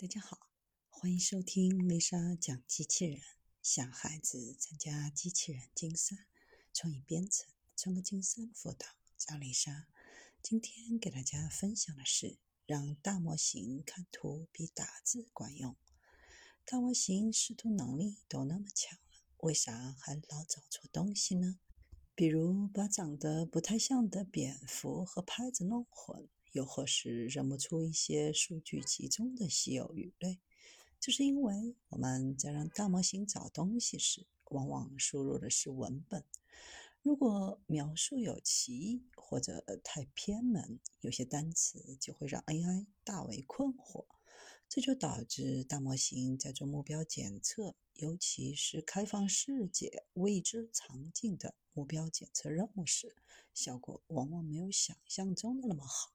大家好，欢迎收听丽莎讲机器人，向孩子参加机器人竞赛、创意编程、创客竞赛辅导。叫丽莎，今天给大家分享的是让大模型看图比打字管用。大模型识图能力都那么强了，为啥还老找错东西呢？比如把长得不太像的蝙蝠和拍子弄混。又或是认不出一些数据集中的稀有鱼类，这是因为我们在让大模型找东西时，往往输入的是文本。如果描述有歧义或者太偏门，有些单词就会让 AI 大为困惑。这就导致大模型在做目标检测，尤其是开放世界未知场景的目标检测任务时，效果往往没有想象中的那么好。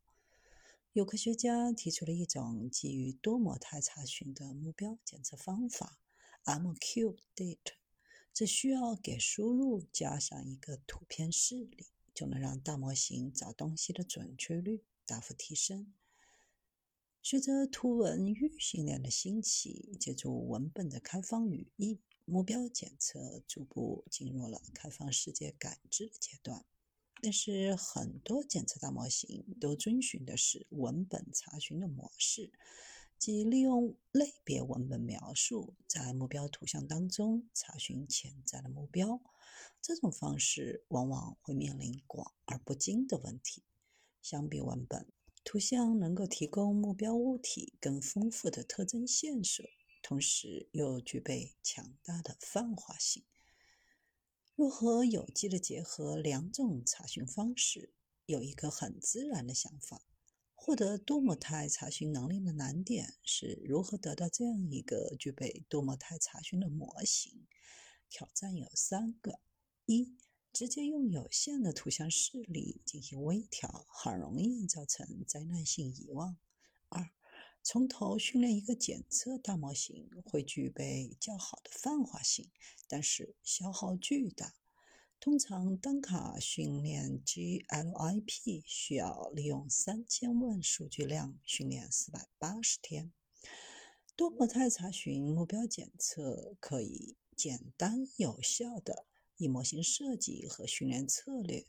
有科学家提出了一种基于多模态查询的目标检测方法，MQDate。只需要给输入加上一个图片示例，就能让大模型找东西的准确率大幅提升。随着图文预训练的兴起，借助文本的开放语义，目标检测逐步进入了开放世界感知的阶段。但是很多检测大模型都遵循的是文本查询的模式，即利用类别文本描述在目标图像当中查询潜在的目标。这种方式往往会面临广而不精的问题。相比文本，图像能够提供目标物体更丰富的特征线索，同时又具备强大的泛化性。如何有机的结合两种查询方式？有一个很自然的想法：获得多模态查询能力的难点是如何得到这样一个具备多模态查询的模型。挑战有三个：一、直接用有限的图像示例进行微调，很容易造成灾难性遗忘；从头训练一个检测大模型会具备较好的泛化性，但是消耗巨大。通常单卡训练 GLIP 需要利用三千万数据量训练四百八十天。多模态查询目标检测可以简单有效的以模型设计和训练策略。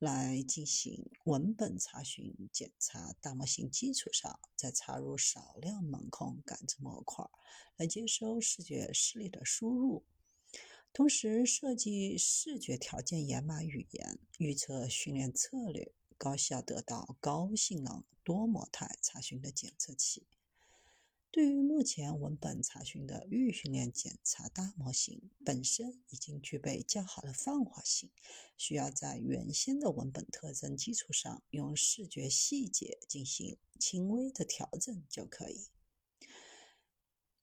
来进行文本查询检查，大模型基础上再插入少量门控感知模块，来接收视觉视力的输入，同时设计视觉条件掩码语言，预测训练策略，高效得到高性能多模态查询的检测器。对于目前文本查询的预训练检查大模型本身已经具备较好的泛化性，需要在原先的文本特征基础上，用视觉细节进行轻微的调整就可以。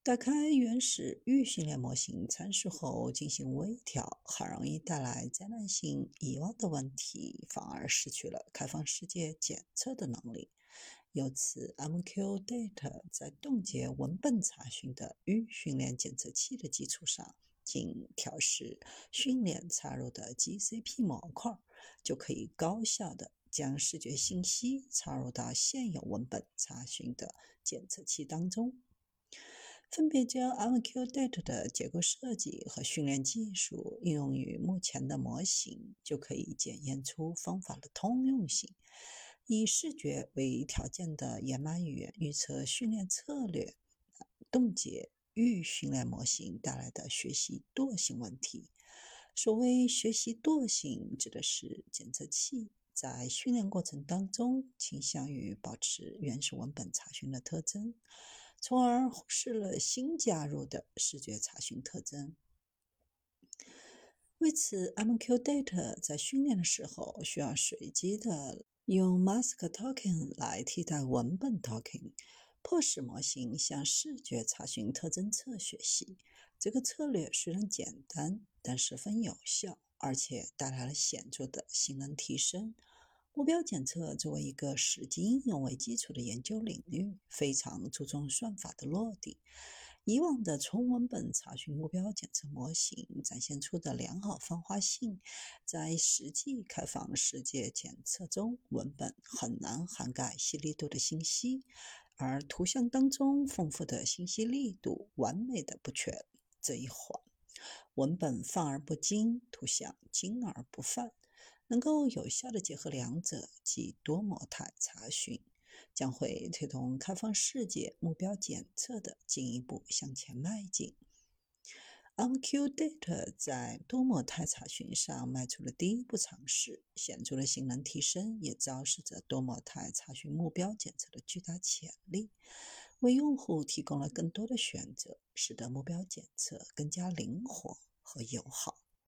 打开原始预训练模型参数后进行微调，很容易带来灾难性遗忘的问题，反而失去了开放世界检测的能力。由此，MQDate 在冻结文本查询的预训练检测器的基础上，仅调试训练插入的 GCP 模块，就可以高效的将视觉信息插入到现有文本查询的检测器当中。分别将 MQDate 的结构设计和训练技术应用于目前的模型，就可以检验出方法的通用性。以视觉为条件的掩码语言预测训练策略，冻结预训练模型带来的学习惰性问题。所谓学习惰性，指的是检测器在训练过程当中倾向于保持原始文本查询的特征，从而忽视了新加入的视觉查询特征。为此，MQ Data 在训练的时候需要随机的。用 mask token 来替代文本 token，迫使模型向视觉查询特征侧学习。这个策略虽然简单，但十分有效，而且带来了显著的性能提升。目标检测作为一个实际应用为基础的研究领域，非常注重算法的落地。以往的纯文本查询目标检测模型展现出的良好泛化性，在实际开放世界检测中，文本很难涵盖细腻度的信息，而图像当中丰富的信息力度完美的补全这一环。文本泛而不精，图像精而不泛，能够有效的结合两者，即多模态查询，将会推动开放世界目标检测的进一步向前迈进。OnQData 在多模态查询上迈出了第一步尝试，显著的性能提升也昭示着多模态查询目标检测的巨大潜力，为用户提供了更多的选择，使得目标检测更加灵活和友好。